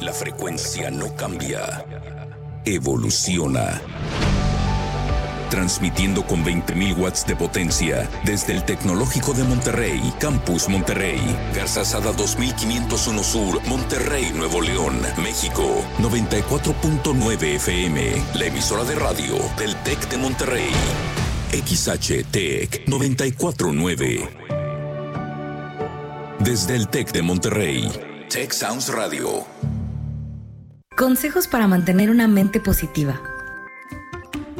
La frecuencia no cambia, evoluciona. Transmitiendo con 20.000 watts de potencia desde el Tecnológico de Monterrey, Campus Monterrey, Garzazada 2501 Sur, Monterrey, Nuevo León, México, 94.9 FM, la emisora de radio del TEC de Monterrey. XHTEC 949. Desde el TEC de Monterrey, Tech Sounds Radio. Consejos para mantener una mente positiva.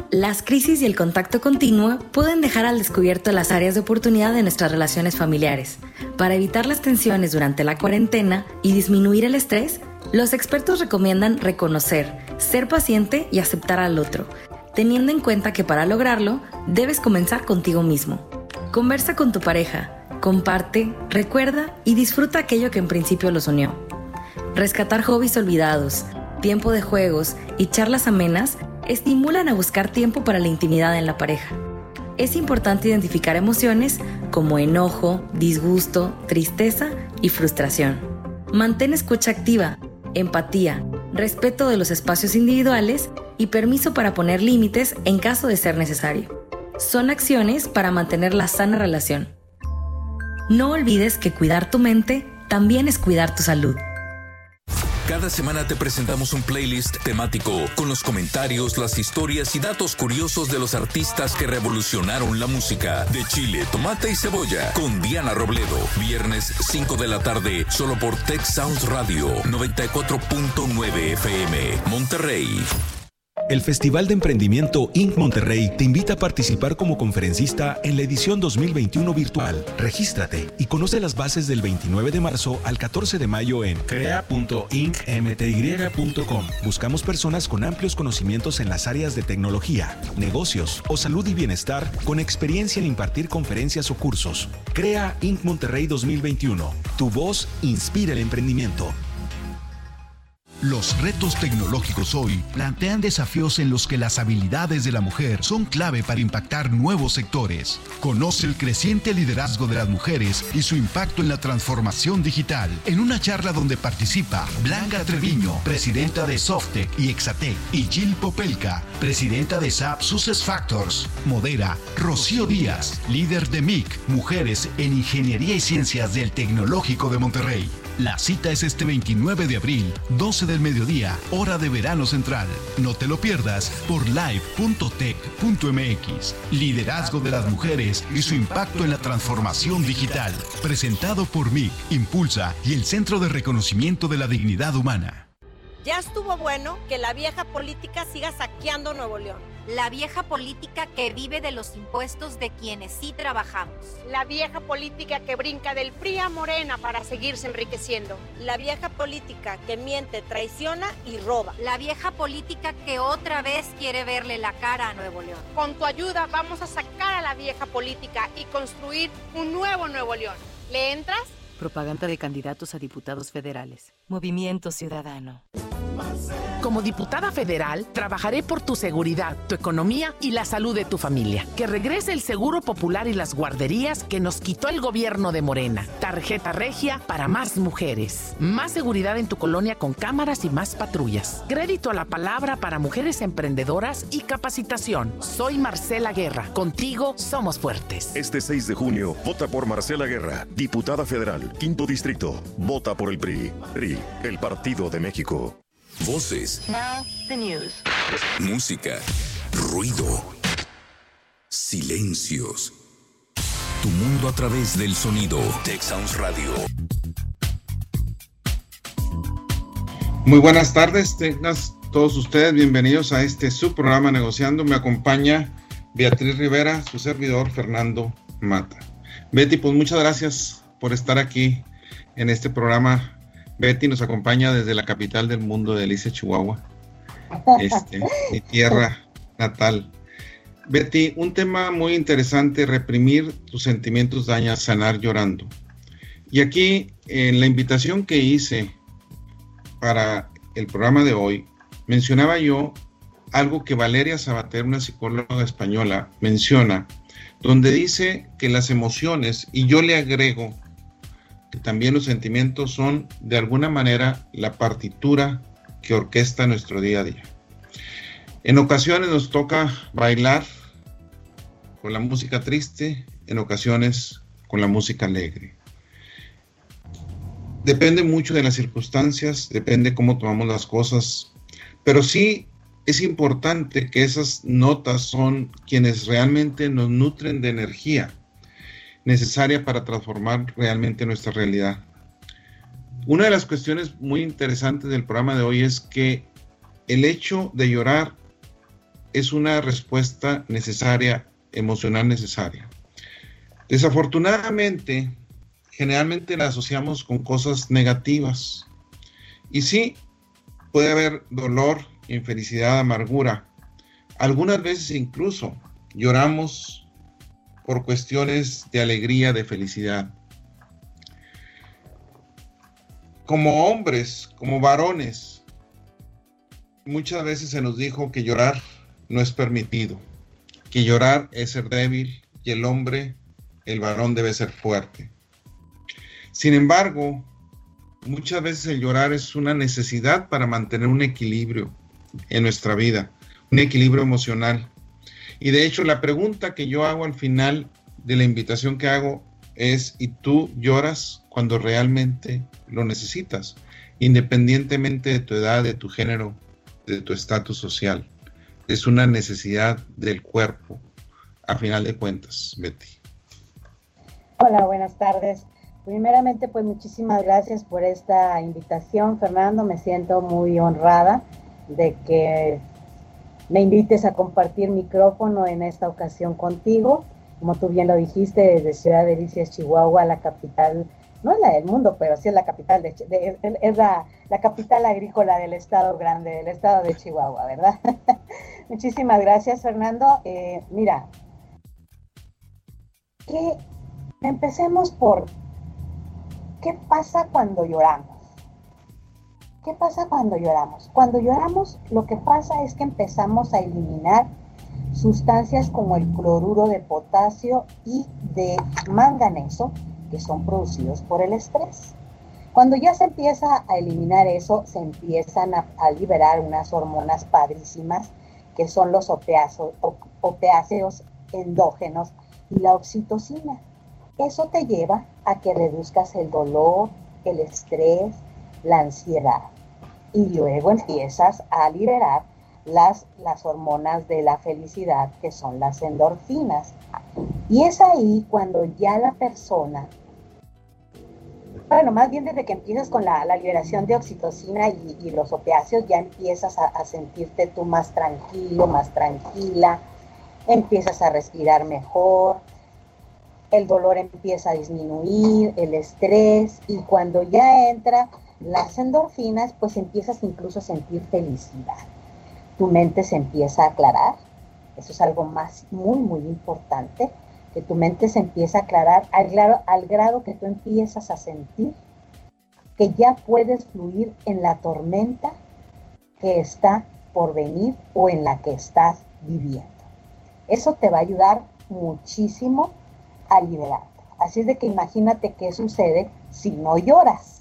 Las crisis y el contacto continuo pueden dejar al descubierto las áreas de oportunidad de nuestras relaciones familiares. Para evitar las tensiones durante la cuarentena y disminuir el estrés, los expertos recomiendan reconocer, ser paciente y aceptar al otro, teniendo en cuenta que para lograrlo debes comenzar contigo mismo. Conversa con tu pareja, comparte, recuerda y disfruta aquello que en principio los unió. Rescatar hobbies olvidados, tiempo de juegos y charlas amenas estimulan a buscar tiempo para la intimidad en la pareja. Es importante identificar emociones como enojo, disgusto, tristeza y frustración. Mantén escucha activa, empatía, respeto de los espacios individuales y permiso para poner límites en caso de ser necesario. Son acciones para mantener la sana relación. No olvides que cuidar tu mente también es cuidar tu salud. Cada semana te presentamos un playlist temático con los comentarios, las historias y datos curiosos de los artistas que revolucionaron la música de Chile, tomate y cebolla con Diana Robledo. Viernes 5 de la tarde, solo por Tech Sounds Radio 94.9 FM, Monterrey. El Festival de Emprendimiento Inc. Monterrey te invita a participar como conferencista en la edición 2021 virtual. Regístrate y conoce las bases del 29 de marzo al 14 de mayo en crea.incmty.com. Buscamos personas con amplios conocimientos en las áreas de tecnología, negocios o salud y bienestar con experiencia en impartir conferencias o cursos. Crea Inc. Monterrey 2021. Tu voz inspira el emprendimiento. Los retos tecnológicos hoy plantean desafíos en los que las habilidades de la mujer son clave para impactar nuevos sectores. Conoce el creciente liderazgo de las mujeres y su impacto en la transformación digital en una charla donde participa Blanca Treviño, presidenta de Softec y Exatec, y Jill Popelka, presidenta de SAP Success Factors. Modera Rocío Díaz, líder de MIC, Mujeres en Ingeniería y Ciencias del Tecnológico de Monterrey. La cita es este 29 de abril, 12 del mediodía, hora de verano central. No te lo pierdas por live.tech.mx. Liderazgo de las mujeres y su impacto en la transformación digital. Presentado por MIC, Impulsa y el Centro de Reconocimiento de la Dignidad Humana. Ya estuvo bueno que la vieja política siga saqueando Nuevo León. La vieja política que vive de los impuestos de quienes sí trabajamos. La vieja política que brinca del PRI a Morena para seguirse enriqueciendo. La vieja política que miente, traiciona y roba. La vieja política que otra vez quiere verle la cara a Nuevo León. Con tu ayuda vamos a sacar a la vieja política y construir un nuevo Nuevo León. ¿Le entras? Propaganda de candidatos a diputados federales. Movimiento Ciudadano. Como diputada federal, trabajaré por tu seguridad, tu economía y la salud de tu familia. Que regrese el seguro popular y las guarderías que nos quitó el gobierno de Morena. Tarjeta regia para más mujeres. Más seguridad en tu colonia con cámaras y más patrullas. Crédito a la palabra para mujeres emprendedoras y capacitación. Soy Marcela Guerra. Contigo somos fuertes. Este 6 de junio, vota por Marcela Guerra, diputada federal, quinto distrito. Vota por el PRI. PRI, el Partido de México. Voces. Música. Ruido. Silencios. Tu mundo a través del sonido. Tech Sounds Radio. Muy buenas tardes, tengas todos ustedes bienvenidos a este su programa Negociando. Me acompaña Beatriz Rivera, su servidor Fernando Mata. Betty, pues muchas gracias por estar aquí en este programa Betty nos acompaña desde la capital del mundo de Alicia, Chihuahua, este, mi tierra natal. Betty, un tema muy interesante, reprimir tus sentimientos daña, sanar llorando. Y aquí, en la invitación que hice para el programa de hoy, mencionaba yo algo que Valeria Sabater, una psicóloga española, menciona, donde dice que las emociones, y yo le agrego que también los sentimientos son de alguna manera la partitura que orquesta nuestro día a día. En ocasiones nos toca bailar con la música triste, en ocasiones con la música alegre. Depende mucho de las circunstancias, depende cómo tomamos las cosas, pero sí es importante que esas notas son quienes realmente nos nutren de energía necesaria para transformar realmente nuestra realidad. Una de las cuestiones muy interesantes del programa de hoy es que el hecho de llorar es una respuesta necesaria, emocional necesaria. Desafortunadamente, generalmente la asociamos con cosas negativas. Y sí, puede haber dolor, infelicidad, amargura. Algunas veces incluso lloramos por cuestiones de alegría, de felicidad. Como hombres, como varones, muchas veces se nos dijo que llorar no es permitido, que llorar es ser débil y el hombre, el varón debe ser fuerte. Sin embargo, muchas veces el llorar es una necesidad para mantener un equilibrio en nuestra vida, un equilibrio emocional. Y de hecho, la pregunta que yo hago al final de la invitación que hago es, ¿y tú lloras cuando realmente lo necesitas? Independientemente de tu edad, de tu género, de tu estatus social. Es una necesidad del cuerpo, a final de cuentas, Betty. Hola, buenas tardes. Primeramente, pues muchísimas gracias por esta invitación, Fernando. Me siento muy honrada de que me invites a compartir micrófono en esta ocasión contigo. Como tú bien lo dijiste, desde Ciudad Delicias, Chihuahua, la capital, no es la del mundo, pero sí es la capital, de, es la, capital agrícola del estado grande, del estado de Chihuahua, ¿verdad? Muchísimas gracias, Fernando. Eh, mira, que empecemos por ¿Qué pasa cuando lloramos? ¿Qué pasa cuando lloramos? Cuando lloramos lo que pasa es que empezamos a eliminar sustancias como el cloruro de potasio y de manganeso que son producidos por el estrés. Cuando ya se empieza a eliminar eso, se empiezan a, liberar unas hormonas padrísimas que son los opiáceos endógenos y la oxitocina. Eso te lleva a que reduzcas el dolor, el estrés, la ansiedad. Y luego empiezas a liberar las, las hormonas de la felicidad, que son las endorfinas. Y es ahí cuando ya la persona, bueno, más bien desde que empiezas con la, liberación de oxitocina y, los opiáceos, ya empiezas a, a sentirte tú más tranquilo, más tranquila, empiezas a respirar mejor, el dolor empieza a disminuir, el estrés, y cuando ya entra las endorfinas, pues empiezas incluso a sentir felicidad. Tu mente se empieza a aclarar, eso es algo más muy, muy importante, que tu mente se empieza a aclarar al grado, al grado que tú empiezas a sentir que ya puedes fluir en la tormenta que está por venir o en la que estás viviendo. Eso te va a ayudar muchísimo a liberarte. Así es de que imagínate qué sucede si no lloras.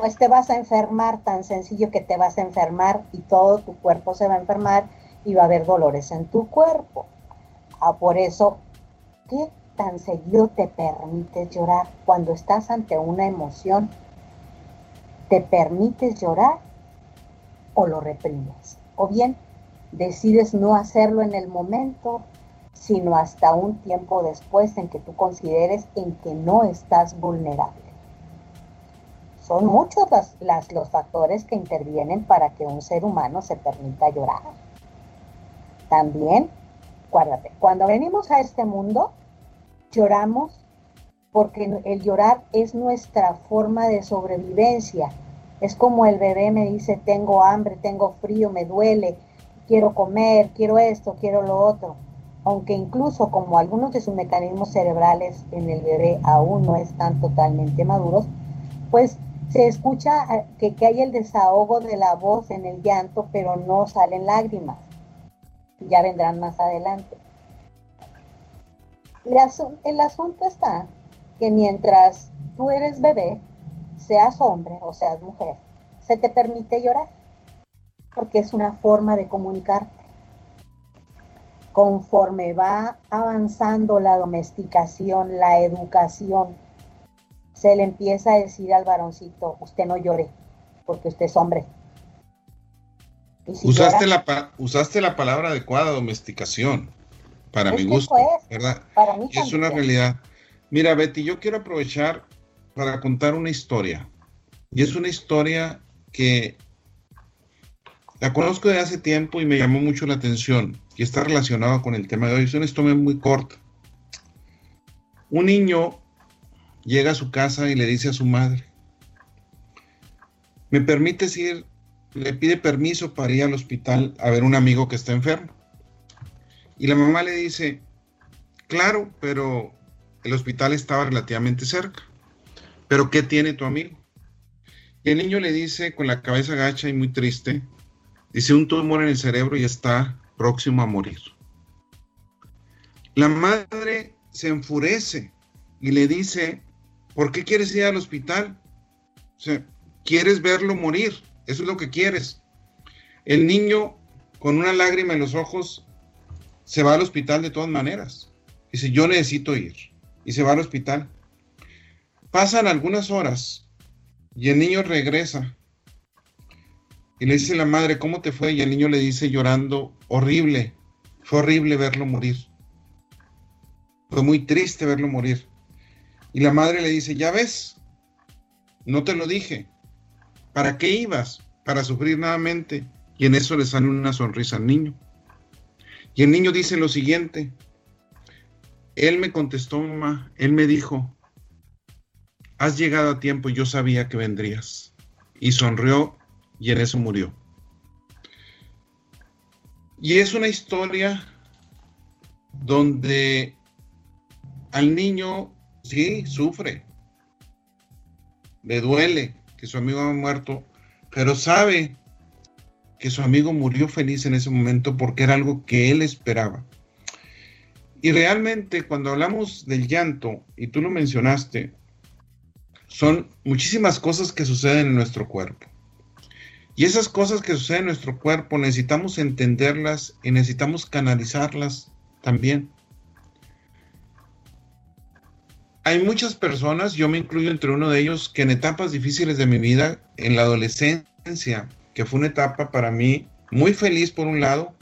Pues te vas a enfermar, tan sencillo que te vas a enfermar y todo tu cuerpo se va a enfermar y va a haber dolores en tu cuerpo. Ah, por eso, ¿qué tan seguido te permites llorar cuando estás ante una emoción? ¿Te permites llorar o lo reprimes? O bien decides no hacerlo en el momento sino hasta un tiempo después en que tú consideres en que no estás vulnerable. Son muchos los factores que intervienen para que un ser humano se permita llorar. También, acuérdate, cuando venimos a este mundo, lloramos porque el llorar es nuestra forma de sobrevivencia. Es como el bebé me dice, tengo hambre, tengo frío, me duele, quiero comer, quiero esto, quiero lo otro aunque incluso como algunos de sus mecanismos cerebrales en el bebé aún no están totalmente maduros, pues se escucha eh, que, hay el desahogo de la voz en el llanto, pero no salen lágrimas. Ya vendrán más adelante. El, asunto está que mientras tú eres bebé, seas hombre o seas mujer, se te permite llorar, porque es una forma de comunicarte. Conforme va avanzando la domesticación, la educación, se le empieza a decir al varoncito, usted no llore, porque usted es hombre. usaste, la, usaste la palabra adecuada, domesticación, para mi gusto, es, ¿verdad? Para mí es una realidad. Mira, Betty, yo quiero aprovechar para contar una historia. Y es una historia que la conozco de hace tiempo y me llamó mucho la atención y está relacionada con el tema de hoy. Es una historia muy corta. Un niño llega a su casa y le dice a su madre, ¿me permites ir? Le pide permiso para ir al hospital a ver un amigo que está enfermo. Y la mamá le dice, claro, pero el hospital estaba relativamente cerca. ¿Pero qué tiene tu amigo? El niño le dice con la cabeza gacha y muy triste, dice un tumor en el cerebro y está próximo a morir. La madre se enfurece y le dice, ¿por qué quieres ir al hospital? O sea, quieres verlo morir, eso es lo que quieres. El niño con una lágrima en los ojos se va al hospital de todas maneras. Dice, yo necesito ir. Y se va al hospital. Pasan algunas horas y el niño regresa. Y le dice la madre, ¿cómo te fue? Y el niño le dice llorando, horrible. Fue horrible verlo morir. Fue muy triste verlo morir. Y la madre le dice, ya ves, no te lo dije. ¿Para qué ibas? Para sufrir nuevamente. Y en eso le sale una sonrisa al niño. Y el niño dice lo siguiente. Él me contestó, mamá, él me dijo, has llegado a tiempo, yo sabía que vendrías. Y sonrió y en eso murió. Y es una historia donde al niño sí sufre, le duele que su amigo ha muerto, pero sabe que su amigo murió feliz en ese momento porque era algo que él esperaba. Y realmente cuando hablamos del llanto, y tú lo mencionaste, son muchísimas cosas que suceden en nuestro cuerpo. Y esas cosas que suceden en nuestro cuerpo necesitamos entenderlas y necesitamos canalizarlas también. Hay muchas personas, yo me incluyo entre uno de ellos, que en etapas difíciles de mi vida, en la adolescencia, que fue una etapa para mí muy feliz por un lado,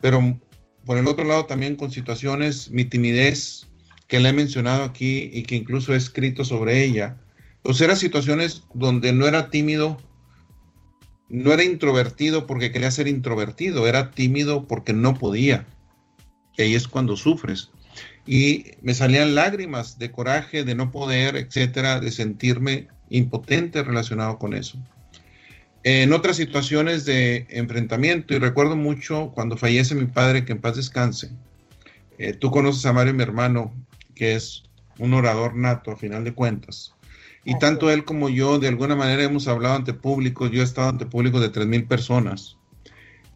pero por el otro lado también con situaciones, mi timidez, que le he mencionado aquí y que incluso he escrito sobre ella, pues eran situaciones donde no era tímido, no era introvertido porque quería ser introvertido, era tímido porque no podía. Y ahí es cuando sufres. Y me salían lágrimas de coraje, de no poder, etcétera, de sentirme impotente relacionado con eso en otras situaciones de enfrentamiento, y recuerdo mucho cuando fallece mi padre, que en paz descanse. Eh, tú conoces a Mario, mi hermano, que es un orador nato a final de cuentas. Y tanto él como yo, de alguna manera, hemos hablado ante públicos. Yo he estado ante públicos de 3.000 personas.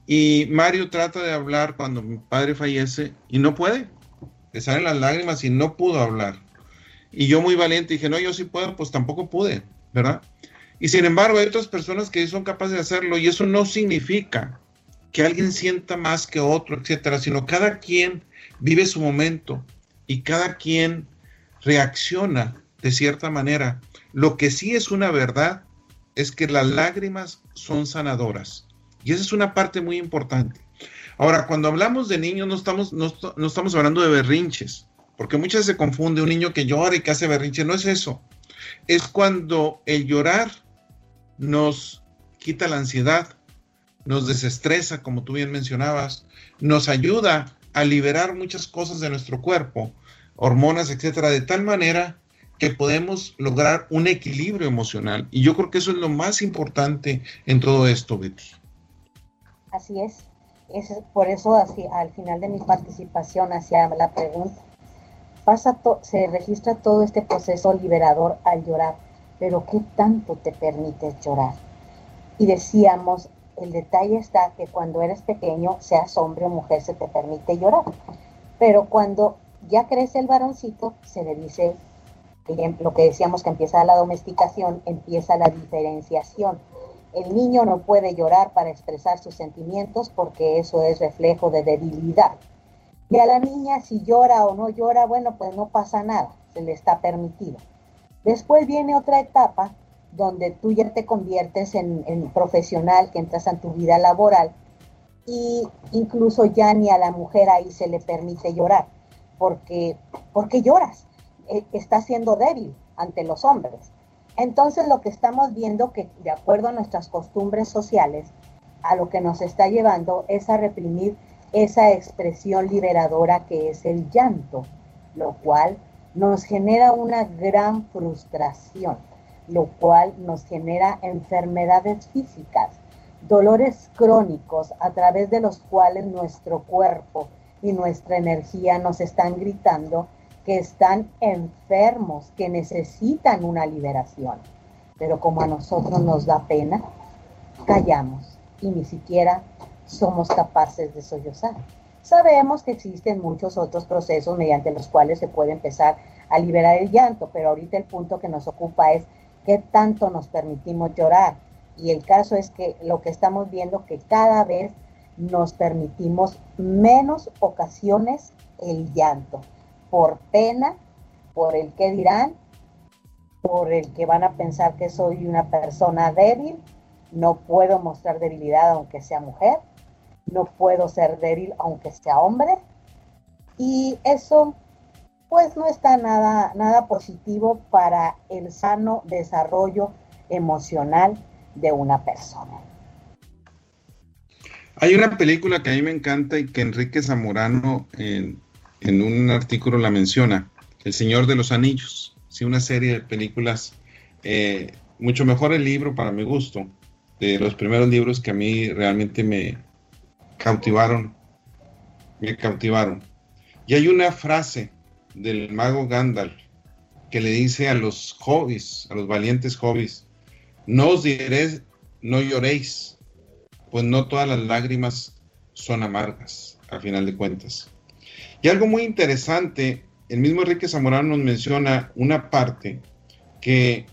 Y Mario trata de hablar cuando mi padre fallece y no puede. Le salen las lágrimas y no pudo hablar. Y yo muy valiente dije, no, yo sí puedo, pues tampoco pude, ¿verdad? Y sin embargo hay otras personas que son capaces de hacerlo y eso no significa que alguien sienta más que otro, etcétera, sino cada quien vive su momento y cada quien reacciona de cierta manera. Lo que sí es una verdad es que las lágrimas son sanadoras y esa es una parte muy importante. Ahora, cuando hablamos de niños no estamos, no, no estamos hablando de berrinches, porque muchas se confunde un niño que llora y que hace berrinche, no es eso. Es cuando el llorar nos quita la ansiedad, nos desestresa, como tú bien mencionabas, nos ayuda a liberar muchas cosas de nuestro cuerpo, hormonas, etcétera, de tal manera que podemos lograr un equilibrio emocional. Y yo creo que eso es lo más importante en todo esto, Betty. Así es. Por eso, al final de mi participación hacia la pregunta, pasa se registra todo este proceso liberador al llorar pero ¿qué tanto te permites llorar? Y decíamos, el detalle está que cuando eres pequeño, seas hombre o mujer, se te permite llorar. Pero cuando ya crece el varoncito, se le dice lo que decíamos que empieza la domesticación, empieza la diferenciación. El niño no puede llorar para expresar sus sentimientos porque eso es reflejo de debilidad. Y a la niña si llora o no llora, bueno, pues no pasa nada, se le está permitido. Después viene otra etapa donde tú ya te conviertes en, profesional, que entras en tu vida laboral y incluso ya ni a la mujer ahí se le permite llorar, porque, porque lloras, eh, está siendo débil ante los hombres. Entonces lo que estamos viendo que de acuerdo a nuestras costumbres sociales, a lo que nos está llevando es a reprimir esa expresión liberadora que es el llanto, lo cual nos genera una gran frustración, lo cual nos genera enfermedades físicas, dolores crónicos a través de los cuales nuestro cuerpo y nuestra energía nos están gritando que están enfermos, que necesitan una liberación. Pero como a nosotros nos da pena, callamos y ni siquiera somos capaces de sollozar. Sabemos que existen muchos otros procesos mediante los cuales se puede empezar a liberar el llanto, pero ahorita el punto que nos ocupa es qué tanto nos permitimos llorar. Y el caso es que lo que estamos viendo que cada vez nos permitimos menos ocasiones el llanto por pena, por el que dirán, por el que van a pensar que soy una persona débil, no puedo mostrar debilidad aunque sea mujer, no puedo ser débil aunque sea hombre. Y eso pues no está nada, nada positivo para el sano desarrollo emocional de una persona. Hay una película que a mí me encanta y que Enrique Zamorano en en un artículo la menciona, El Señor de los Anillos, sí, una serie de películas, eh, mucho mejor el libro para mi gusto, de los primeros libros que a mí realmente me cautivaron, me cautivaron. Y hay una frase del mago Gandalf que le dice a los hobbies, a los valientes hobbies, no os diré, no lloréis, pues no todas las lágrimas son amargas, al final de cuentas. Y algo muy interesante, el mismo Enrique Zamorano nos menciona una parte que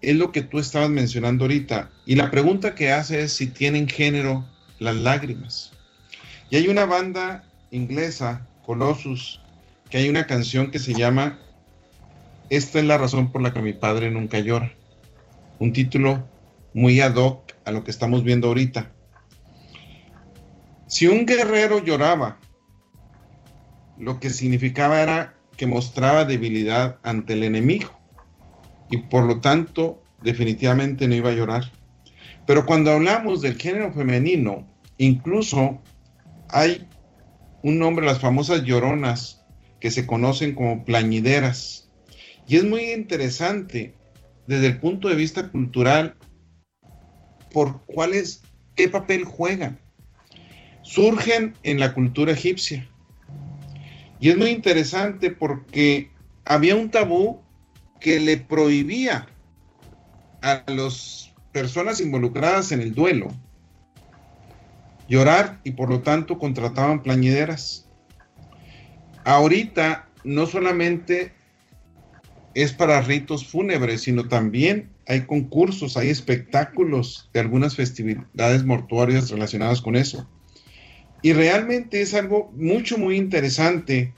es lo que tú estabas mencionando ahorita. Y la pregunta que hace es si tienen género las lágrimas. Y hay una banda inglesa, Colossus, que hay una canción que se llama Esta es la razón por la que mi padre nunca llora. Un título muy ad hoc a lo que estamos viendo ahorita. Si un guerrero lloraba lo que significaba era que mostraba debilidad ante el enemigo y por lo tanto definitivamente no iba a llorar. Pero cuando hablamos del género femenino, incluso hay un nombre, las famosas lloronas, que se conocen como plañideras. Y es muy interesante desde el punto de vista cultural por cuáles, qué papel juegan. Surgen en la cultura egipcia y es muy interesante porque había un tabú que le prohibía a las personas involucradas en el duelo llorar y por lo tanto contrataban plañideras. Ahorita no solamente es para ritos fúnebres, sino también hay concursos, hay espectáculos de algunas festividades mortuorias relacionadas con eso. Y realmente es algo mucho, muy interesante.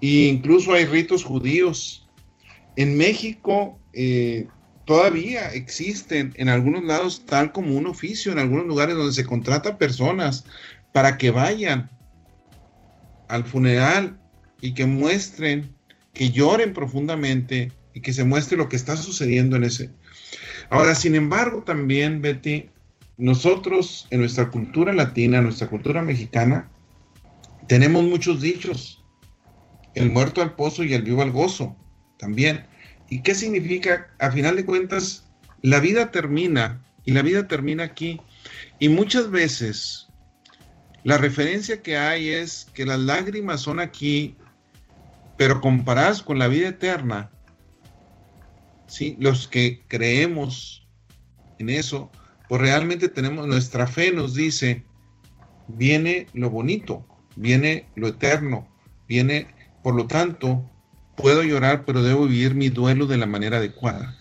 E incluso hay ritos judíos. En México eh, todavía existen en algunos lados tal como un oficio, en algunos lugares donde se contrata personas para que vayan al funeral y que muestren, que lloren profundamente y que se muestre lo que está sucediendo en ese. Ahora, sin embargo, también, Betty, nosotros en nuestra cultura latina, nuestra cultura mexicana, tenemos muchos dichos. El muerto al pozo y el vivo al gozo también. ¿Y qué significa? A final de cuentas, la vida termina y la vida termina aquí. Y muchas veces la referencia que hay es que las lágrimas son aquí, pero comparadas con la vida eterna, ¿sí? los que creemos en eso, pues realmente tenemos nuestra fe nos dice, viene lo bonito, viene lo eterno, viene, por lo tanto, puedo llorar, pero debo vivir mi duelo de la manera adecuada.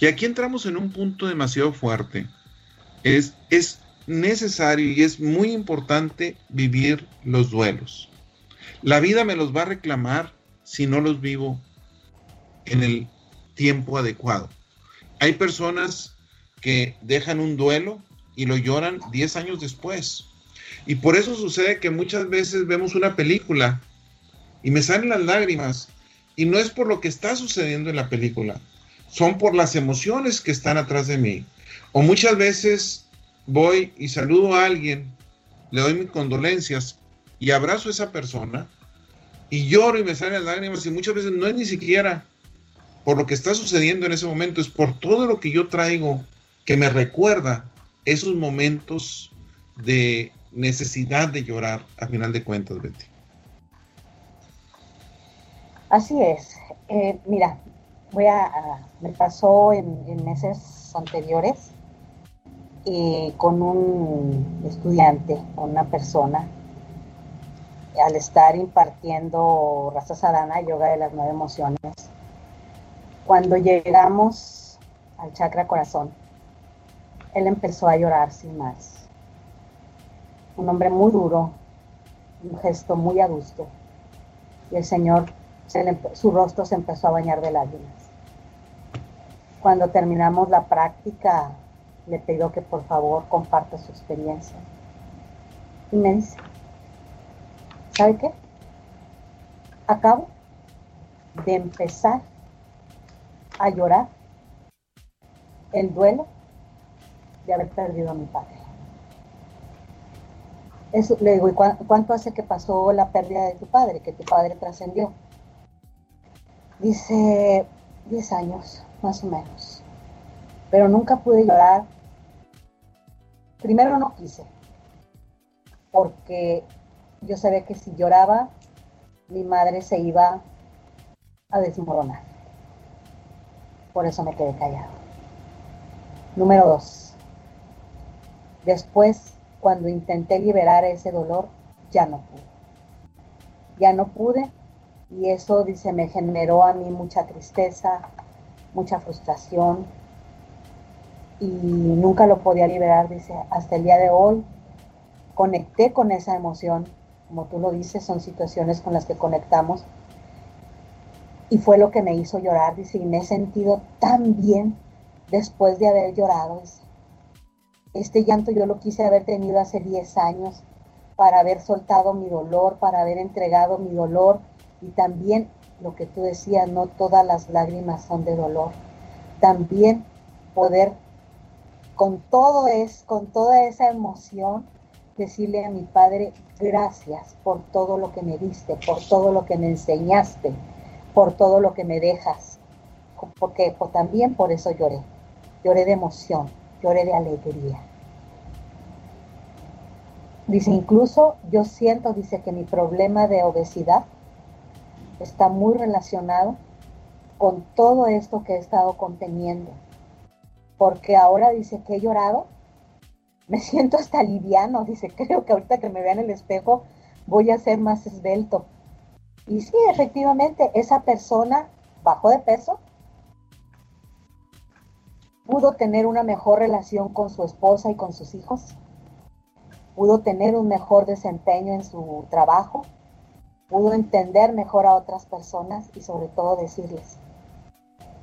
Y aquí entramos en un punto demasiado fuerte. Es, es necesario y es muy importante vivir los duelos. La vida me los va a reclamar si no los vivo en el tiempo adecuado. Hay personas que dejan un duelo y lo lloran 10 años después. Y por eso sucede que muchas veces vemos una película y me salen las lágrimas. Y no es por lo que está sucediendo en la película, son por las emociones que están atrás de mí. O muchas veces voy y saludo a alguien, le doy mis condolencias y abrazo a esa persona y lloro y me salen las lágrimas y muchas veces no es ni siquiera por lo que está sucediendo en ese momento, es por todo lo que yo traigo que me recuerda esos momentos de necesidad de llorar a final de cuentas, Betty. Así es. Eh, mira, voy a, me pasó en, meses anteriores eh, con un estudiante, con una persona, al estar impartiendo Raza Sadhana, yoga de las nueve emociones. Cuando llegamos al chakra corazón, él empezó a llorar sin más. Un hombre muy duro, un gesto muy adusto. Y el Señor su rostro se empezó a bañar de lágrimas. Cuando terminamos la práctica, le pido que por favor comparta su experiencia. Y me dice, ¿sabe qué? Acabo de empezar a llorar el duelo de haber perdido a mi padre. Eso, le digo, ¿y cuánto hace que pasó la pérdida de tu padre, que tu padre trascendió? Dice 10 años, más o menos. Pero nunca pude llorar. Primero no quise, porque yo sabía que si lloraba, mi madre se iba a desmoronar. Por eso me quedé callado. Número dos. Después, cuando intenté liberar ese dolor, ya no pude. Ya no pude y eso, dice, me generó a mí mucha tristeza, mucha frustración y nunca lo podía liberar, dice, hasta el día de hoy conecté con esa emoción, como tú lo dices, son situaciones con las que conectamos y fue lo que me hizo llorar, dice, y me he sentido tan bien después de haber llorado. Este llanto yo lo quise haber tenido hace 10 años para haber soltado mi dolor, para haber entregado mi dolor y también lo que tú decías, no todas las lágrimas son de dolor. También poder con todo es, con toda esa emoción, decirle a mi padre, gracias por todo lo que me diste, por todo lo que me enseñaste, por todo lo que me dejas. Porque pues, también por eso lloré. Lloré de emoción, lloré de alegría. Dice, incluso yo siento, dice que mi problema de obesidad está muy relacionado con todo esto que he estado conteniendo. Porque ahora dice que he llorado, me siento hasta liviano, dice, creo que ahorita que me vea en el espejo voy a ser más esbelto. Y sí, efectivamente, esa persona bajó de peso, pudo tener una mejor relación con su esposa y con sus hijos, pudo tener un mejor desempeño en su trabajo, pudo entender mejor a otras personas y sobre todo decirles,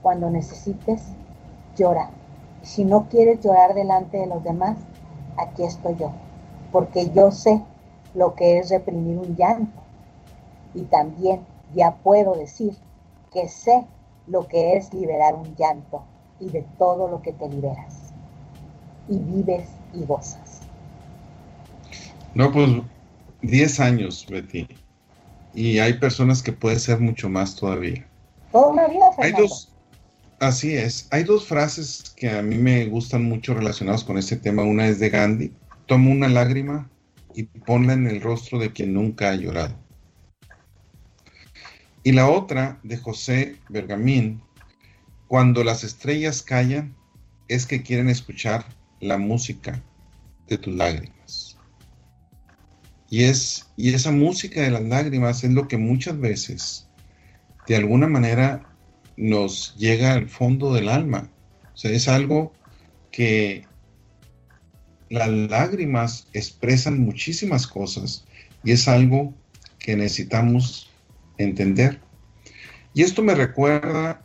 cuando necesites, llora. Si no quieres llorar delante de los demás, aquí estoy yo, porque yo sé lo que es reprimir un llanto y también ya puedo decir que sé lo que es liberar un llanto y de todo lo que te liberas y vives y gozas. No, pues 10 años, Betty y hay personas que puede ser mucho más todavía. Toda una vida. Hay dos, así es, hay dos frases que a mí me gustan mucho relacionadas con este tema. Una es de Gandhi, toma una lágrima y ponla en el rostro de quien nunca ha llorado. Y la otra de José Bergamín, cuando las estrellas callan, es que quieren escuchar la música de tus lágrimas. Y, es, y esa música de las lágrimas es lo que muchas veces de alguna manera nos llega al fondo del alma. O sea, es algo que las lágrimas expresan muchísimas cosas y es algo que necesitamos entender. Y esto me recuerda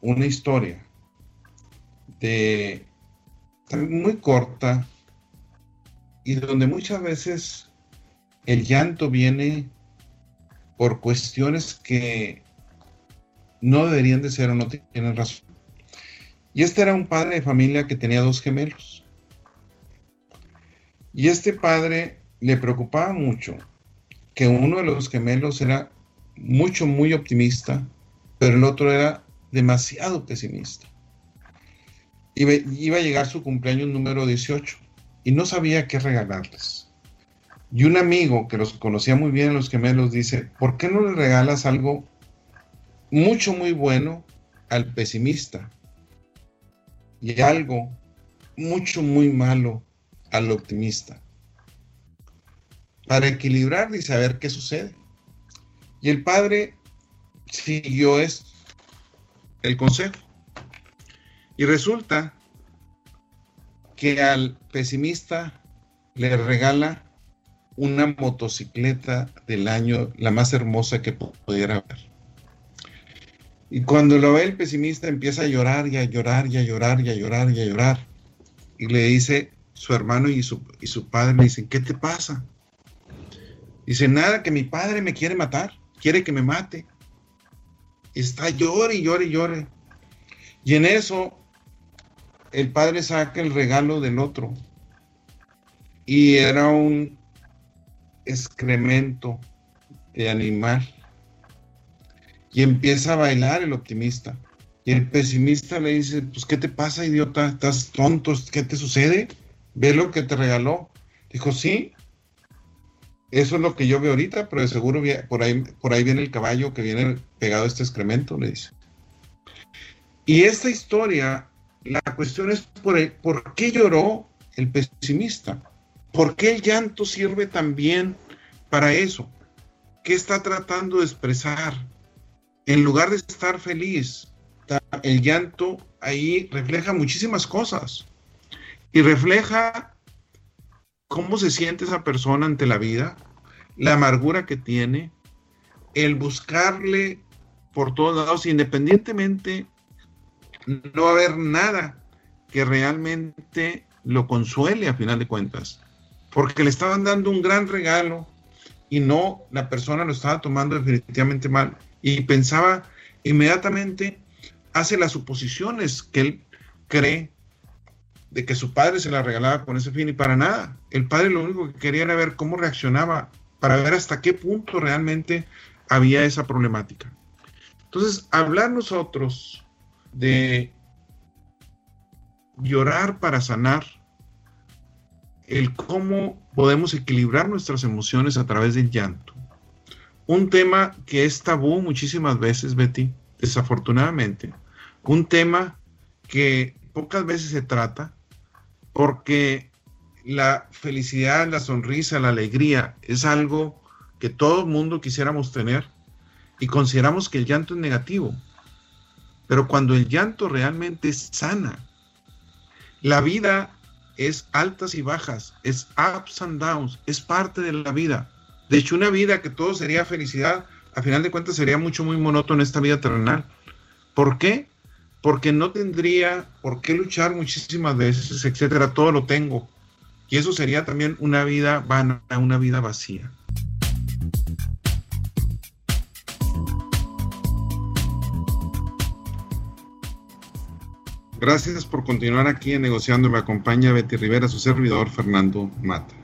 una historia de muy corta y donde muchas veces el llanto viene por cuestiones que no deberían de ser o no tienen razón. Y este era un padre de familia que tenía dos gemelos. Y este padre le preocupaba mucho que uno de los gemelos era mucho, muy optimista, pero el otro era demasiado pesimista. Iba, iba a llegar su cumpleaños número 18 y no sabía qué regalarles. Y un amigo que los conocía muy bien, los gemelos, dice, ¿por qué no le regalas algo mucho, muy bueno al pesimista y algo mucho, muy malo al optimista? Para equilibrar y saber qué sucede. Y el padre siguió esto, el consejo. Y resulta que al pesimista le regala una motocicleta del año, la más hermosa que pudiera haber. Y cuando lo ve el pesimista empieza a llorar y a llorar y a llorar y a llorar y a llorar. Y le dice su hermano y su, y su padre le dicen, ¿qué te pasa? Dice, nada, que mi padre me quiere matar, quiere que me mate. Está llore y llore y llore. Y en eso el padre saca el regalo del otro. Y era un excremento de animal. Y empieza a bailar el optimista. Y el pesimista le dice, pues, ¿qué te pasa, idiota? ¿Estás tonto? ¿Qué te sucede? Ve lo que te regaló. Dijo, sí, eso es lo que yo veo ahorita, pero de seguro por ahí, por ahí viene el caballo que viene pegado a este excremento, le dice. Y esta historia la cuestión es por, por qué lloró el pesimista. ¿Por qué el llanto sirve también para eso? ¿Qué está tratando de expresar? En lugar de estar feliz, el llanto ahí refleja muchísimas cosas y refleja cómo se siente esa persona ante la vida, la amargura que tiene, el buscarle por todos lados, independientemente no haber nada que realmente lo consuele a final de cuentas, porque le estaban dando un gran regalo y no la persona lo estaba tomando definitivamente mal y pensaba inmediatamente hace las suposiciones que él cree de que su padre se la regalaba con ese fin y para nada. El padre lo único que quería era ver cómo reaccionaba para ver hasta qué punto realmente había esa problemática. Entonces, hablar nosotros de llorar para sanar, el cómo podemos equilibrar nuestras emociones a través del llanto. Un tema que es tabú muchísimas veces, Betty, desafortunadamente. Un tema que pocas veces se trata porque la felicidad, la sonrisa, la alegría es algo que todo el mundo quisiéramos tener y consideramos que el llanto es negativo. Pero cuando el llanto realmente sana, la vida es altas y bajas, es ups and downs, es parte de la vida. De hecho, una vida que todo sería felicidad, a final de cuentas sería mucho, muy monótono esta vida terrenal. ¿Por qué? Porque no tendría por qué luchar muchísimas veces, etcétera. Todo lo tengo. Y eso sería también una vida vana, una vida vacía. Gracias por continuar aquí en Negociando. Me acompaña Betty Rivera, su servidor Fernando Mata.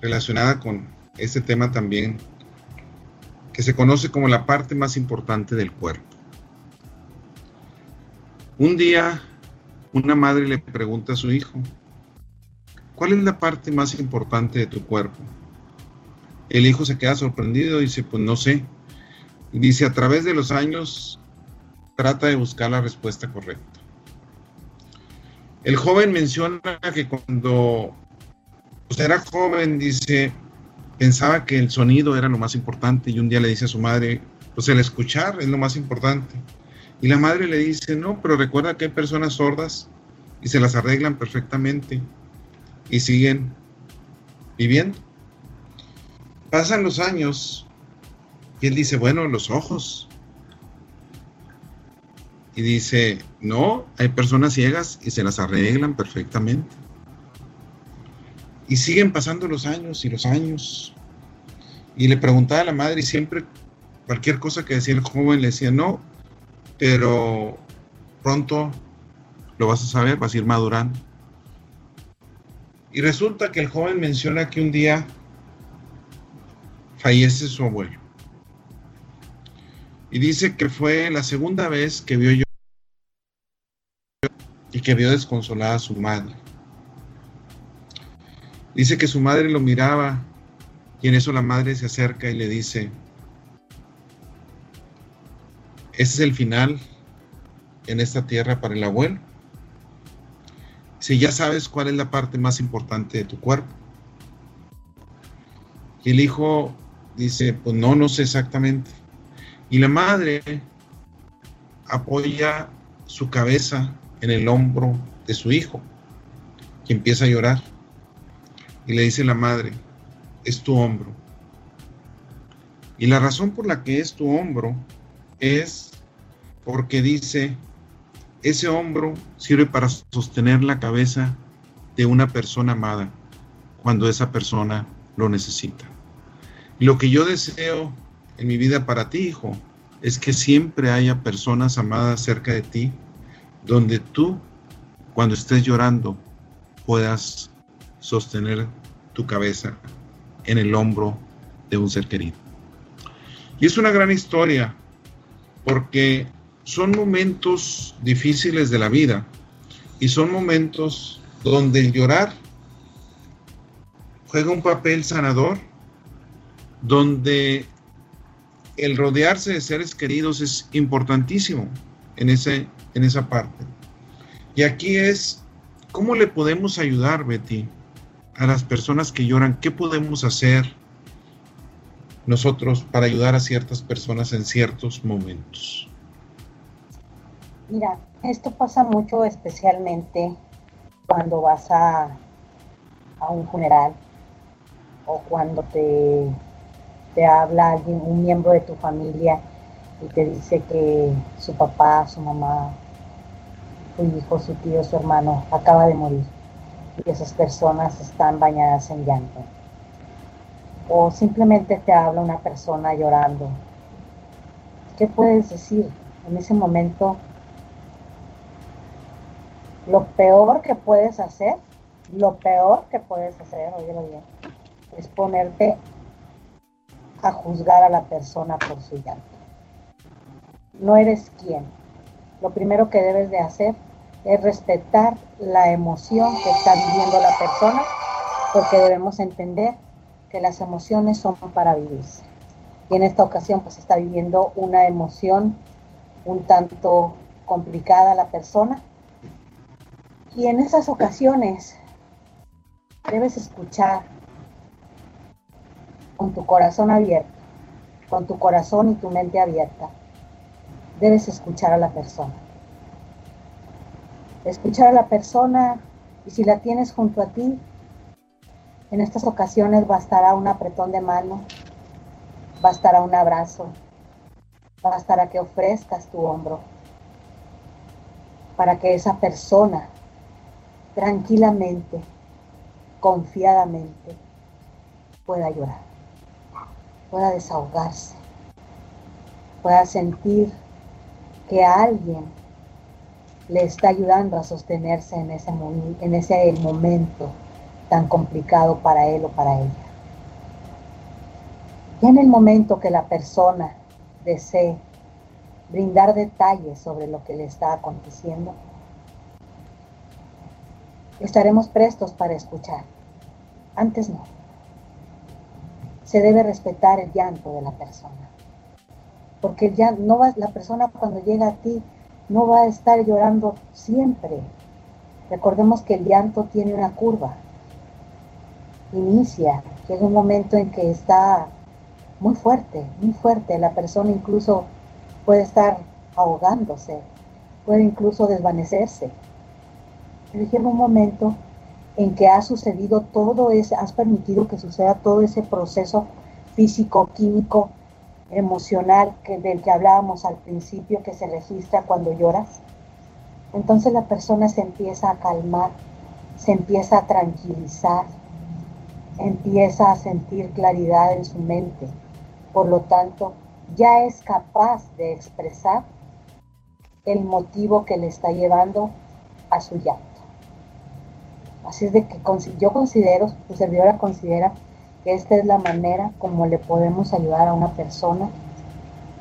relacionada con este tema también, que se conoce como la parte más importante del cuerpo. Un día, una madre le pregunta a su hijo, ¿cuál es la parte más importante de tu cuerpo? El hijo se queda sorprendido y dice, pues no sé. Dice, a través de los años trata de buscar la respuesta correcta. El joven menciona que cuando pues, era joven, dice, pensaba que el sonido era lo más importante y un día le dice a su madre, pues el escuchar es lo más importante. Y la madre le dice, no, pero recuerda que hay personas sordas y se las arreglan perfectamente y siguen viviendo. Pasan los años y él dice, bueno, los ojos. Y dice, no, hay personas ciegas y se las arreglan perfectamente. Y siguen pasando los años y los años. Y le preguntaba a la madre y siempre cualquier cosa que decía el joven le decía, no, pero pronto lo vas a saber, vas a ir madurando. Y resulta que el joven menciona que un día fallece su abuelo. Y dice que fue la segunda vez que vio yo y que vio desconsolada a su madre. Dice que su madre lo miraba y en eso la madre se acerca y le dice, ese es el final en esta tierra para el abuelo. Si ya sabes cuál es la parte más importante de tu cuerpo. Y el hijo dice, pues no, no sé exactamente. Y la madre apoya su cabeza en el hombro de su hijo, que empieza a llorar. Y le dice la madre, es tu hombro. Y la razón por la que es tu hombro es porque dice, ese hombro sirve para sostener la cabeza de una persona amada cuando esa persona lo necesita. Lo que yo deseo en mi vida para ti, hijo, es que siempre haya personas amadas cerca de ti, donde tú, cuando estés llorando, puedas sostener tu cabeza en el hombro de un ser querido. Y es una gran historia, porque son momentos difíciles de la vida y son momentos donde el llorar juega un papel sanador, donde el rodearse de seres queridos es importantísimo en, ese, en esa parte. Y aquí es, ¿cómo le podemos ayudar, Betty, a las personas que lloran? ¿Qué podemos hacer nosotros para ayudar a ciertas personas en ciertos momentos? Mira, esto pasa mucho especialmente cuando vas a, a un funeral o cuando te, te habla alguien, un miembro de tu familia y te dice que su papá, su mamá, su hijo, su tío, su hermano acaba de morir y esas personas están bañadas en llanto. O simplemente te habla una persona llorando. ¿Qué puedes decir? En ese momento lo peor que puedes hacer, lo peor que puedes hacer, óyelo bien, es ponerte a juzgar a la persona por su llanto. No eres quien. Lo primero que debes de hacer es respetar la emoción que está viviendo la persona, porque debemos entender que las emociones son para vivirse. Y en esta ocasión pues está viviendo una emoción un tanto complicada la persona, y en esas ocasiones debes escuchar con tu corazón abierto, con tu corazón y tu mente abierta. Debes escuchar a la persona. Escuchar a la persona y si la tienes junto a ti, en estas ocasiones bastará un apretón de mano, bastará un abrazo, bastará que ofrezcas tu hombro para que esa persona tranquilamente, confiadamente, pueda llorar, pueda desahogarse, pueda sentir que alguien le está ayudando a sostenerse en ese, en ese momento tan complicado para él o para ella. Y en el momento que la persona desee brindar detalles sobre lo que le está aconteciendo, estaremos prestos para escuchar. Antes no. Se debe respetar el llanto de la persona. Porque ya no va, la persona cuando llega a ti no va a estar llorando siempre. Recordemos que el llanto tiene una curva. Inicia Llega un momento en que está muy fuerte, muy fuerte. La persona incluso puede estar ahogándose, puede incluso desvanecerse. Pero llega un momento en que ha sucedido todo ese, has permitido que suceda todo ese proceso físico, químico, emocional que, del que hablábamos al principio, que se registra cuando lloras. Entonces la persona se empieza a calmar, se empieza a tranquilizar, empieza a sentir claridad en su mente. Por lo tanto, ya es capaz de expresar el motivo que le está llevando a su llanto. Así es de que yo considero, su servidora considera que esta es la manera como le podemos ayudar a una persona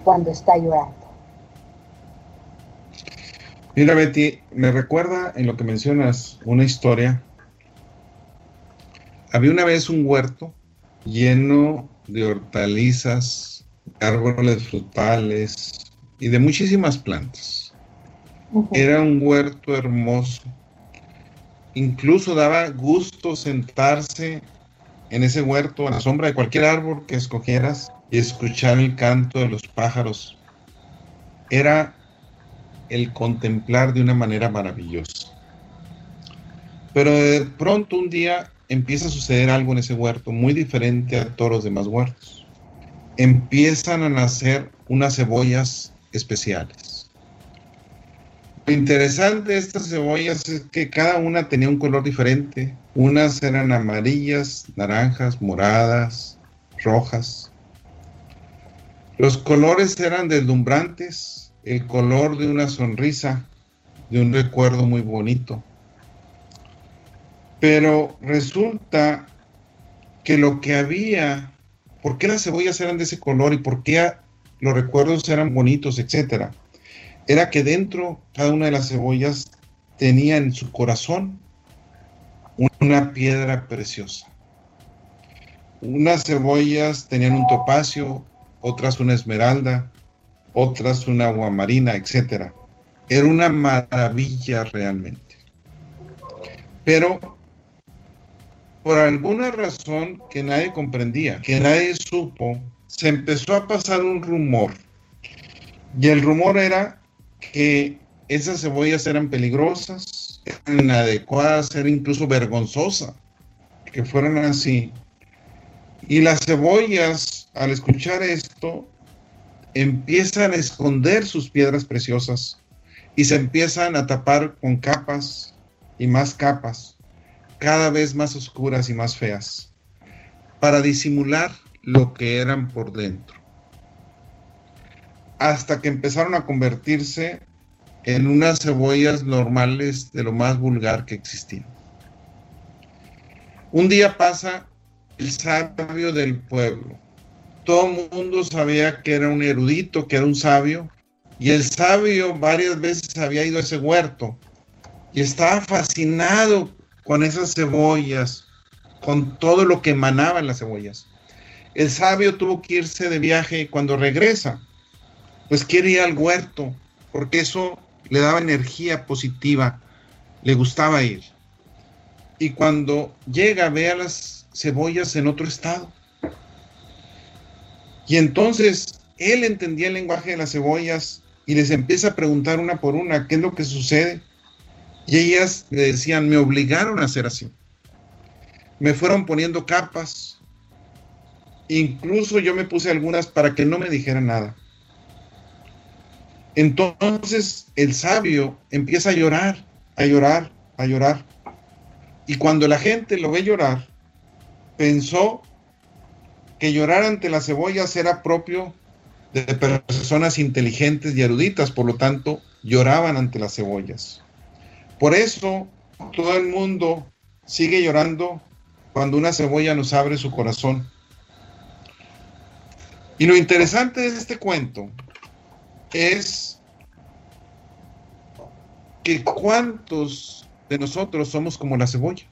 cuando está llorando. Mira, Betty, me recuerda en lo que mencionas una historia. Había una vez un huerto lleno de hortalizas, árboles frutales y de muchísimas plantas. Era un huerto hermoso. Incluso daba gusto sentarse en ese huerto, a la sombra de cualquier árbol que escogieras y escuchar el canto de los pájaros. Era el contemplar de una manera maravillosa. Pero de pronto un día empieza a suceder algo en ese huerto muy diferente a todos los demás huertos. Empiezan a nacer unas cebollas especiales. Lo interesante de estas cebollas es que cada una tenía un color diferente. Unas eran amarillas, naranjas, moradas, rojas. Los colores eran deslumbrantes, el color de una sonrisa, de un recuerdo muy bonito. Pero resulta que lo que había, ¿por qué las cebollas eran de ese color y por qué los recuerdos eran bonitos, etcétera? Era que dentro cada una de las cebollas tenía en su corazón una piedra preciosa. Unas cebollas tenían un topacio, otras una esmeralda, otras una aguamarina, etc. Era una maravilla realmente. Pero por alguna razón que nadie comprendía, que nadie supo, se empezó a pasar un rumor. Y el rumor era que esas cebollas eran peligrosas, eran inadecuadas, eran incluso vergonzosas que fueran así. Y las cebollas, al escuchar esto, empiezan a esconder sus piedras preciosas y se empiezan a tapar con capas y más capas, cada vez más oscuras y más feas, para disimular lo que eran por dentro hasta que empezaron a convertirse en unas cebollas normales de lo más vulgar que existían. Un día pasa el sabio del pueblo. Todo el mundo sabía que era un erudito, que era un sabio, y el sabio varias veces había ido a ese huerto y estaba fascinado con esas cebollas, con todo lo que emanaban las cebollas. El sabio tuvo que irse de viaje y cuando regresa, pues quiere ir al huerto, porque eso le daba energía positiva, le gustaba ir. Y cuando llega, ve a las cebollas en otro estado. Y entonces él entendía el lenguaje de las cebollas y les empieza a preguntar una por una qué es lo que sucede. Y ellas le decían, me obligaron a hacer así. Me fueron poniendo capas. Incluso yo me puse algunas para que no me dijeran nada. Entonces el sabio empieza a llorar, a llorar, a llorar. Y cuando la gente lo ve llorar, pensó que llorar ante las cebollas era propio de personas inteligentes y eruditas, por lo tanto, lloraban ante las cebollas. Por eso, todo el mundo sigue llorando cuando una cebolla nos abre su corazón. Y lo interesante de este cuento es que cuántos de nosotros somos como la cebolla.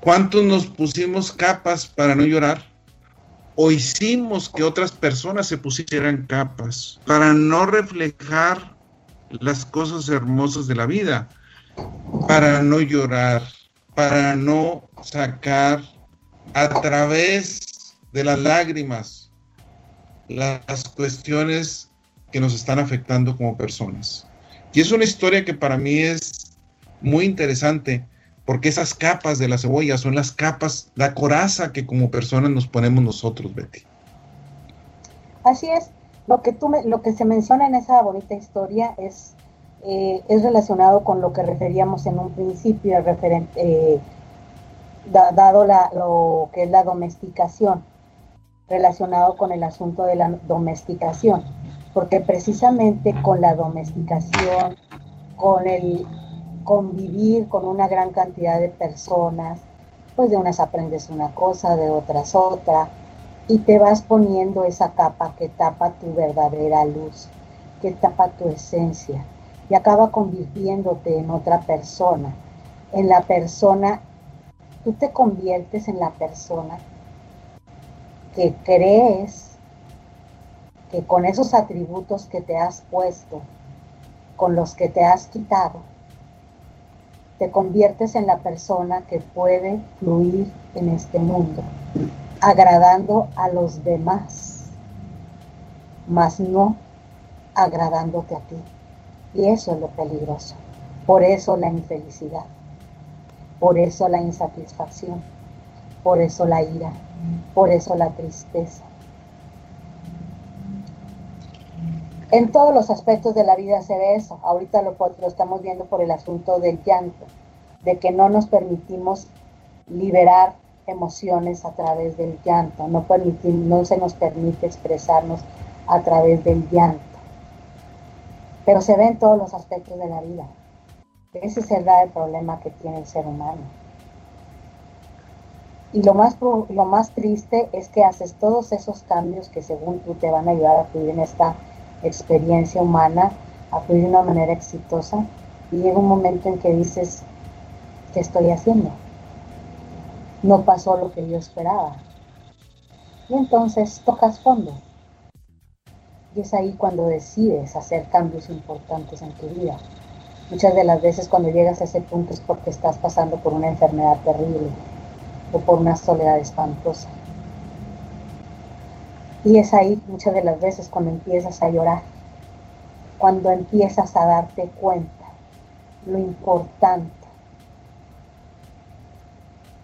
¿Cuántos nos pusimos capas para no llorar? ¿O hicimos que otras personas se pusieran capas para no reflejar las cosas hermosas de la vida? Para no llorar, para no sacar a través de las lágrimas las cuestiones que nos están afectando como personas. Y es una historia que para mí es muy interesante porque esas capas de la cebolla son las capas, la coraza que como personas nos ponemos nosotros, Betty. Así es. Lo que, tú lo que se menciona en esa bonita historia es, eh, es relacionado con lo que referíamos en un principio, referente, eh, dado la, lo que es la domesticación, relacionado con el asunto de la domesticación, porque precisamente con la domesticación, con el convivir con una gran cantidad de personas, pues de unas aprendes una cosa, de otras otra, y te vas poniendo esa capa que tapa tu verdadera luz, que tapa tu esencia y acaba convirtiéndote en otra persona. En la persona, tú te conviertes en la persona que crees que con esos atributos que te has puesto, con los que te has quitado, te conviertes en la persona que puede fluir en este mundo agradando a los demás, mas no agradándote a ti. Y eso es lo peligroso. Por eso la infelicidad, por eso la insatisfacción, por eso la ira, por eso la tristeza. En todos los aspectos de la vida se ve eso. Ahorita lo, lo estamos viendo por el asunto del llanto, de que no nos permitimos liberar emociones a través del llanto, no, no se nos permite expresarnos a través del llanto. Pero se ve en todos los aspectos de la vida. Ese es el grave problema que tiene el ser humano. Y lo más, lo más triste es que haces todos esos cambios que según tú te van a ayudar a fluir en esta experiencia humana, a fluir de una manera exitosa, y llega un momento en que dices, ¿qué estoy haciendo? no pasó lo que yo esperaba. Y entonces tocas fondo. Y es ahí cuando decides hacer cambios importantes en tu vida. Muchas de las veces cuando llegas a ese punto es porque estás pasando por una enfermedad terrible o por una soledad espantosa. Y es ahí muchas de las veces cuando empiezas a llorar, cuando empiezas a darte cuenta lo importante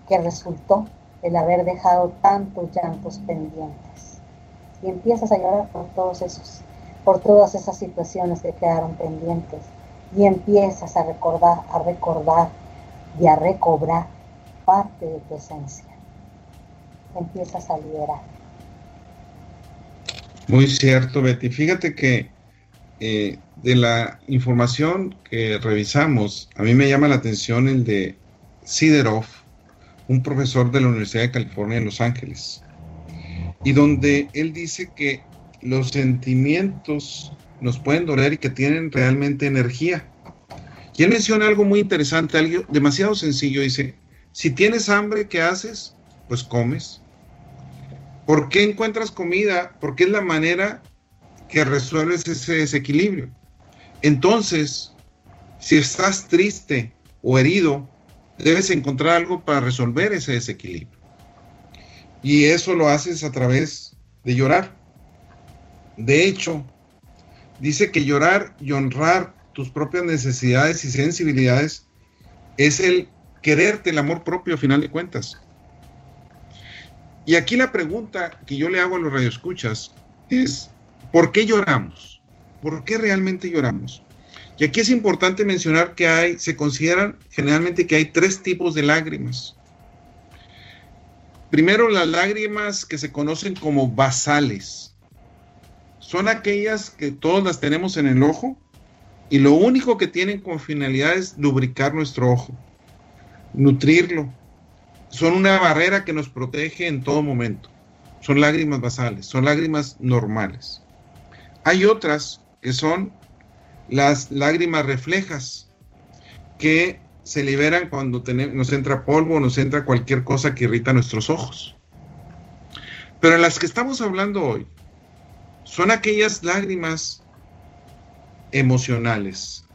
que resultó el haber dejado tantos llantos pendientes. Y empiezas a llorar por todos esos, por todas esas situaciones que quedaron pendientes. Y empiezas a recordar, a recordar y a recobrar parte de tu esencia. Empiezas a liberar. Muy cierto, Betty. Fíjate que eh, de la información que revisamos, a mí me llama la atención el de Sideroff, un profesor de la Universidad de California en Los Ángeles, y donde él dice que los sentimientos nos pueden doler y que tienen realmente energía. Y él menciona algo muy interesante, algo demasiado sencillo. Dice, si tienes hambre, ¿qué haces? Pues comes. ¿Por qué encuentras comida? Porque es la manera que resuelves ese desequilibrio. Entonces, si estás triste o herido, debes encontrar algo para resolver ese desequilibrio. Y eso lo haces a través de llorar. De hecho, dice que llorar y honrar tus propias necesidades y sensibilidades es el quererte, el amor propio a final de cuentas. Y aquí la pregunta que yo le hago a los radioescuchas es, ¿por qué lloramos? ¿Por qué realmente lloramos? Y aquí es importante mencionar que hay, se consideran generalmente que hay tres tipos de lágrimas. Primero, las lágrimas que se conocen como basales. Son aquellas que todas las tenemos en el ojo y lo único que tienen como finalidad es lubricar nuestro ojo, nutrirlo. Son una barrera que nos protege en todo momento. Son lágrimas basales, son lágrimas normales. Hay otras que son las lágrimas reflejas que se liberan cuando nos entra polvo, nos entra cualquier cosa que irrita nuestros ojos. Pero las que estamos hablando hoy son aquellas lágrimas emocionales,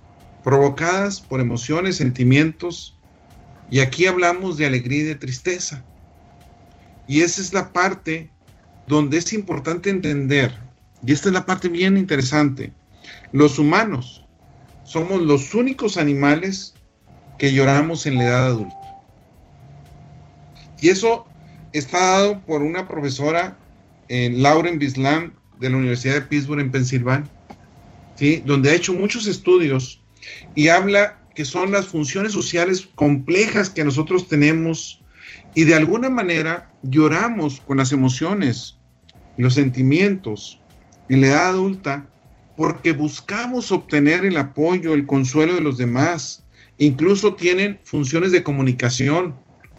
provocadas por emociones, sentimientos, y aquí hablamos de alegría y de tristeza. Y esa es la parte donde es importante entender, y esta es la parte bien interesante, los humanos somos los únicos animales que lloramos en la edad adulta. Y eso está dado por una profesora, eh, Lauren Bislam, de la Universidad de Pittsburgh en Pensilvania, ¿sí? donde ha hecho muchos estudios y habla que son las funciones sociales complejas que nosotros tenemos y de alguna manera lloramos con las emociones, los sentimientos en la edad adulta porque buscamos obtener el apoyo, el consuelo de los demás. Incluso tienen funciones de comunicación,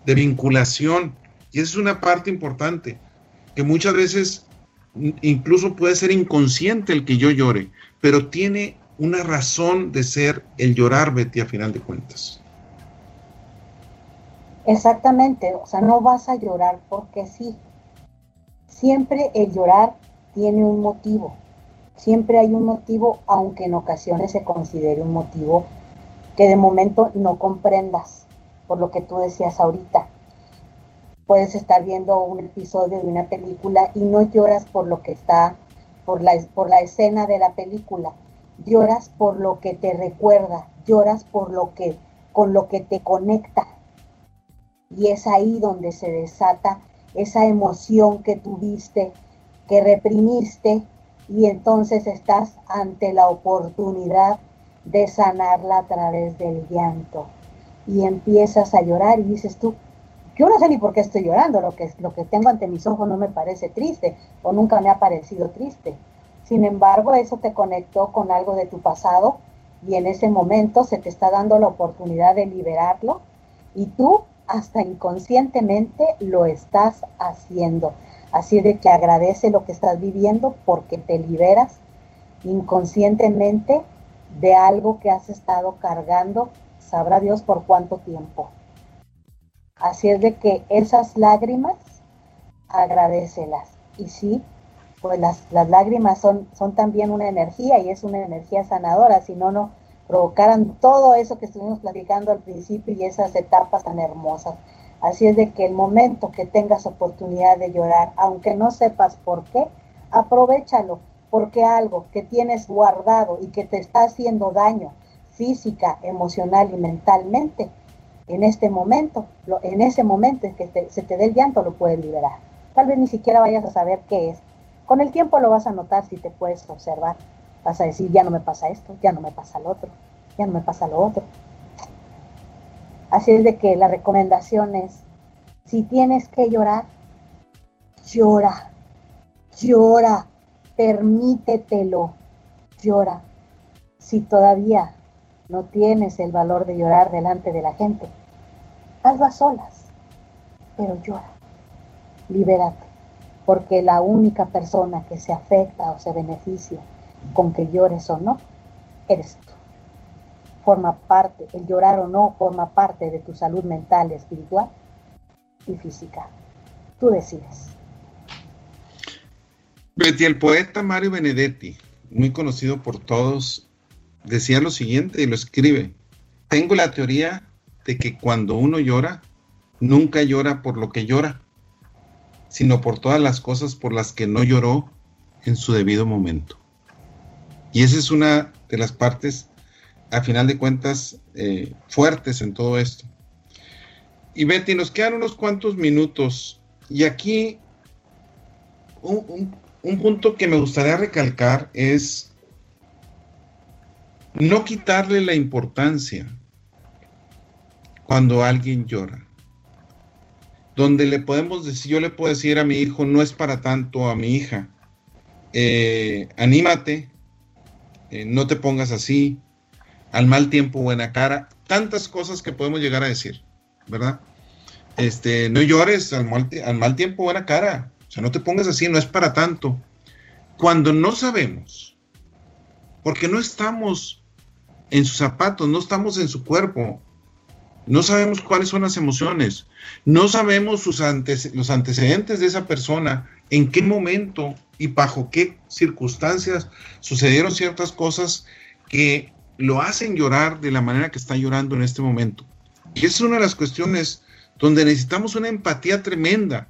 de vinculación. Y esa es una parte importante, que muchas veces incluso puede ser inconsciente el que yo llore, pero tiene una razón de ser el llorar, Betty, a final de cuentas. Exactamente, o sea, no vas a llorar porque sí. Siempre el llorar tiene un motivo. Siempre hay un motivo, aunque en ocasiones se considere un motivo que de momento no comprendas, por lo que tú decías ahorita. Puedes estar viendo un episodio de una película y no lloras por lo que está, por la, por la escena de la película, lloras por lo que te recuerda, lloras por lo que, con lo que te conecta. Y es ahí donde se desata esa emoción que tuviste, que reprimiste y entonces estás ante la oportunidad de sanarla a través del llanto. Y empiezas a llorar y dices tú, yo no sé ni por qué estoy llorando, lo que, lo que tengo ante mis ojos no me parece triste o nunca me ha parecido triste. Sin embargo, eso te conectó con algo de tu pasado y en ese momento se te está dando la oportunidad de liberarlo y tú hasta inconscientemente lo estás haciendo. Así de que agradece lo que estás viviendo porque te liberas inconscientemente de algo que has estado cargando, sabrá Dios por cuánto tiempo. Así es de que esas lágrimas, agradecelas. Y sí, pues las, las lágrimas son, son también una energía y es una energía sanadora, si no, no provocaran todo eso que estuvimos platicando al principio y esas etapas tan hermosas. Así es de que el momento que tengas oportunidad de llorar, aunque no sepas por qué, aprovechalo, porque algo que tienes guardado y que te está haciendo daño física, emocional y mentalmente, en este momento, en ese momento en que se te dé el llanto, lo puedes liberar. Tal vez ni siquiera vayas a saber qué es. Con el tiempo lo vas a notar si te puedes observar. Vas a decir, ya no me pasa esto, ya no me pasa lo otro, ya no me pasa lo otro. Así es de que la recomendación es, si tienes que llorar, llora, llora, permítetelo, llora. Si todavía no tienes el valor de llorar delante de la gente, hazlo a solas, pero llora, libérate, porque la única persona que se afecta o se beneficia con que llores o no, eres tú forma parte, el llorar o no forma parte de tu salud mental, espiritual y física. Tú decides. Betty, el poeta Mario Benedetti, muy conocido por todos, decía lo siguiente y lo escribe. Tengo la teoría de que cuando uno llora, nunca llora por lo que llora, sino por todas las cosas por las que no lloró en su debido momento. Y esa es una de las partes a final de cuentas, eh, fuertes en todo esto. Y Betty, nos quedan unos cuantos minutos. Y aquí un, punto que me gustaría recalcar es no quitarle la importancia cuando alguien llora. Donde le podemos decir, yo le puedo decir a mi hijo, no es para tanto a mi hija, eh, anímate, eh, no te pongas así, al mal tiempo buena cara, tantas cosas que podemos llegar a decir, ¿verdad? Este, no llores al mal, al mal tiempo buena cara, o sea, no te pongas así, no es para tanto. Cuando no sabemos, porque no estamos en sus zapatos, no estamos en su cuerpo, no sabemos cuáles son las emociones, no sabemos sus los antecedentes de esa persona, en qué momento y bajo qué circunstancias sucedieron ciertas cosas que lo hacen llorar de la manera que está llorando en este momento. Y es una de las cuestiones donde necesitamos una empatía tremenda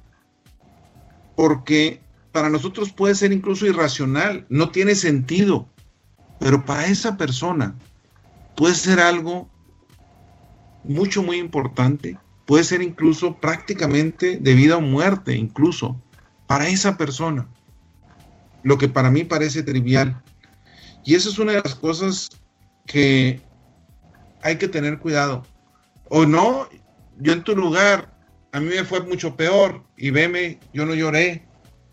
porque para nosotros puede ser incluso irracional, no tiene sentido, pero para esa persona puede ser algo mucho, muy importante, puede ser incluso prácticamente de vida o muerte, incluso para esa persona, lo que para mí parece trivial. Y eso es una de las cosas que hay que tener cuidado. O no, yo en tu lugar, a mí me fue mucho peor y veme, yo no lloré,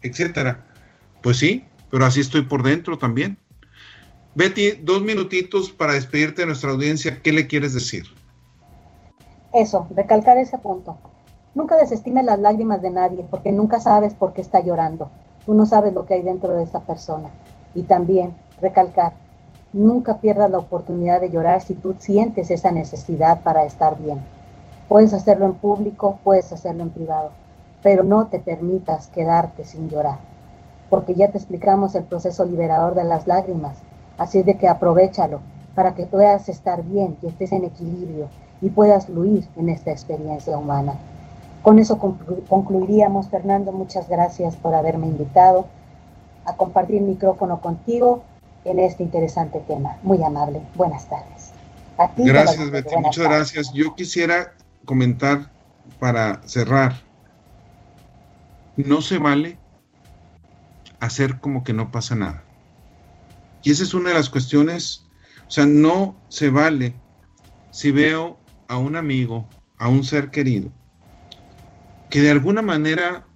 etcétera. Pues sí, pero así estoy por dentro también. Betty, dos minutitos para despedirte de nuestra audiencia. ¿Qué le quieres decir? Eso, recalcar ese punto. Nunca desestimes las lágrimas de nadie porque nunca sabes por qué está llorando. Tú no sabes lo que hay dentro de esa persona. Y también recalcar, nunca pierdas la oportunidad de llorar si tú sientes esa necesidad para estar bien. Puedes hacerlo en público, puedes hacerlo en privado, pero no te permitas quedarte sin llorar, porque ya te explicamos el proceso liberador de las lágrimas, así de que aprovechalo para que puedas estar bien y estés en equilibrio y puedas fluir en esta experiencia humana. Con eso concluiríamos, Fernando. Muchas gracias por haberme invitado a compartir micrófono contigo en este interesante tema. Muy amable. Buenas tardes. gracias, Betty. Muchas gracias. Yo quisiera comentar para cerrar. No se vale hacer como que no pasa nada. Y esa es una de las cuestiones. O sea, no se vale si veo a un amigo, a un ser querido, que de alguna manera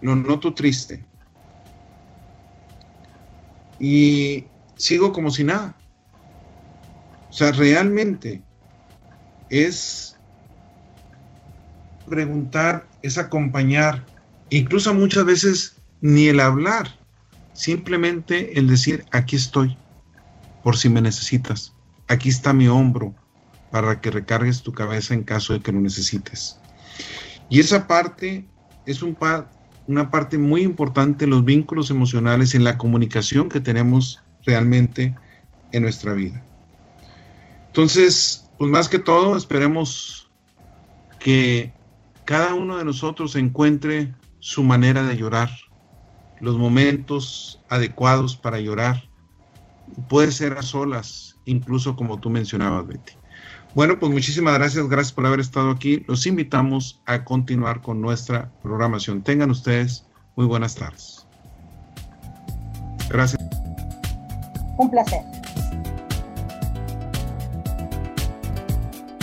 lo noto triste y sigo como si nada. O sea, realmente es preguntar, es acompañar, incluso muchas veces ni el hablar, simplemente el decir, aquí estoy, por si me necesitas, aquí está mi hombro, para que recargues tu cabeza en caso de que lo necesites. Y esa parte es un una parte muy importante en los vínculos emocionales, en la comunicación que tenemos realmente en nuestra vida. Entonces, pues más que todo, esperemos que cada uno de nosotros encuentre su manera de llorar, los momentos adecuados para llorar. Puede ser a solas, incluso como tú mencionabas, Betty. Bueno, pues muchísimas gracias, gracias por haber estado aquí. Los invitamos a continuar con nuestra programación. Tengan ustedes muy buenas tardes. Gracias. Un placer.